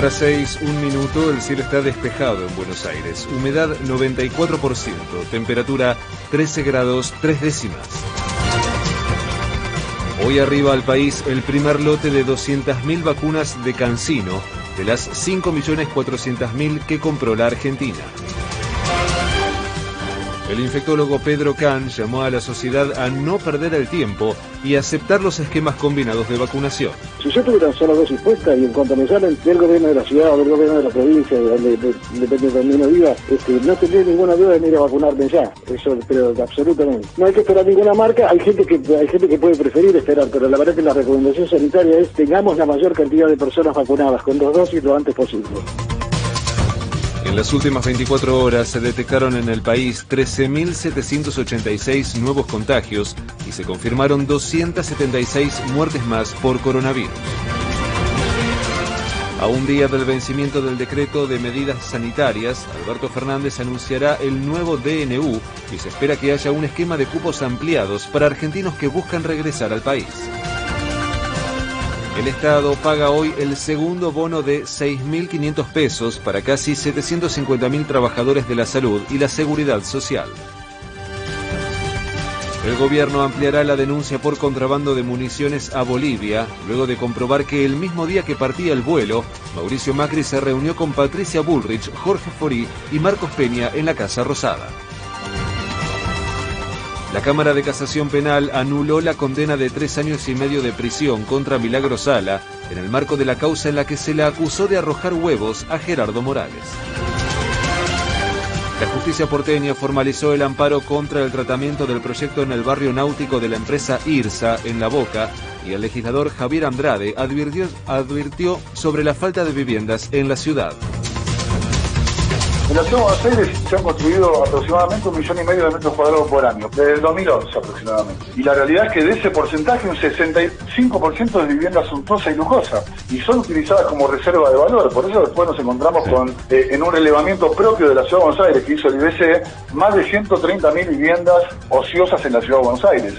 Hora 6, un minuto, el cielo está despejado en Buenos Aires. Humedad 94%, temperatura 13 grados 3 décimas. Hoy arriba al país el primer lote de 200.000 vacunas de Cancino, de las 5.400.000 que compró la Argentina. El infectólogo Pedro Kahn llamó a la sociedad a no perder el tiempo y aceptar los esquemas combinados de vacunación. Si yo tuviera sola dosis puesta y en cuanto me salen del gobierno de la ciudad o del gobierno de la provincia, donde depende de donde uno viva, no tendría ninguna duda de ir a vacunarme ya. Eso, pero absolutamente. No hay que esperar ninguna marca. Hay gente que hay gente que puede preferir esperar, pero la verdad que la recomendación sanitaria es tengamos la mayor cantidad de personas vacunadas con dos dosis lo antes posible. En las últimas 24 horas se detectaron en el país 13.786 nuevos contagios y se confirmaron 276 muertes más por coronavirus. A un día del vencimiento del decreto de medidas sanitarias, Alberto Fernández anunciará el nuevo DNU y se espera que haya un esquema de cupos ampliados para argentinos que buscan regresar al país. El Estado paga hoy el segundo bono de 6.500 pesos para casi 750.000 trabajadores de la salud y la seguridad social. El gobierno ampliará la denuncia por contrabando de municiones a Bolivia, luego de comprobar que el mismo día que partía el vuelo, Mauricio Macri se reunió con Patricia Bullrich, Jorge Forí y Marcos Peña en la Casa Rosada. La Cámara de Casación Penal anuló la condena de tres años y medio de prisión contra Milagro Sala en el marco de la causa en la que se la acusó de arrojar huevos a Gerardo Morales. La justicia porteña formalizó el amparo contra el tratamiento del proyecto en el barrio náutico de la empresa IRSA en La Boca y el legislador Javier Andrade advirtió, advirtió sobre la falta de viviendas en la ciudad. En la ciudad de Buenos Aires se han construido aproximadamente un millón y medio de metros cuadrados por año, desde el 2011 aproximadamente. Y la realidad es que de ese porcentaje, un 65% de vivienda suntuosa y lujosa, y son utilizadas como reserva de valor. Por eso después nos encontramos con, eh, en un relevamiento propio de la ciudad de Buenos Aires que hizo el IBC, más de 130.000 viviendas ociosas en la ciudad de Buenos Aires.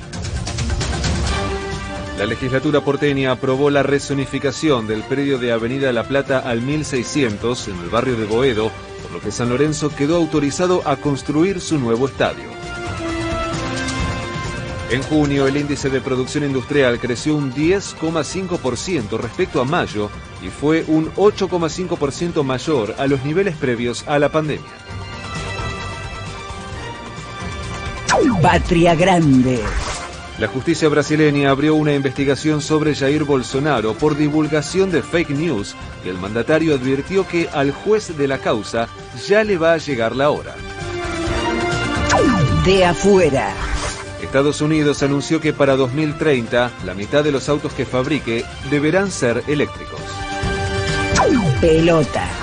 La legislatura porteña aprobó la rezonificación del predio de Avenida La Plata al 1600 en el barrio de Boedo por lo que San Lorenzo quedó autorizado a construir su nuevo estadio. En junio, el índice de producción industrial creció un 10,5% respecto a mayo y fue un 8,5% mayor a los niveles previos a la pandemia. Patria Grande. La justicia brasileña abrió una investigación sobre Jair Bolsonaro por divulgación de fake news y el mandatario advirtió que al juez de la causa ya le va a llegar la hora. De afuera. Estados Unidos anunció que para 2030 la mitad de los autos que fabrique deberán ser eléctricos. Pelota.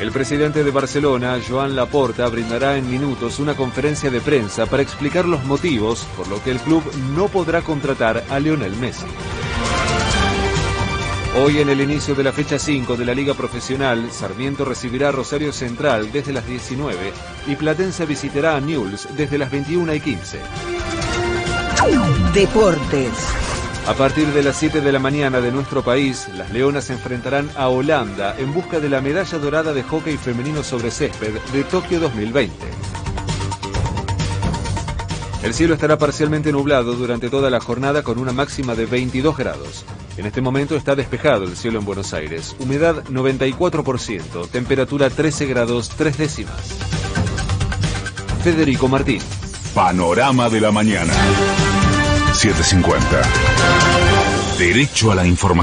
El presidente de Barcelona, Joan Laporta, brindará en minutos una conferencia de prensa para explicar los motivos por lo que el club no podrá contratar a Lionel Messi. Hoy en el inicio de la fecha 5 de la Liga Profesional, Sarmiento recibirá a Rosario Central desde las 19 y Platense visitará a Newell's desde las 21 y 15. Deportes. A partir de las 7 de la mañana de nuestro país, las Leonas se enfrentarán a Holanda en busca de la medalla dorada de hockey femenino sobre césped de Tokio 2020. El cielo estará parcialmente nublado durante toda la jornada con una máxima de 22 grados. En este momento está despejado el cielo en Buenos Aires. Humedad 94%, temperatura 13 grados 3 décimas. Federico Martín. Panorama de la mañana. 750. Derecho a la información.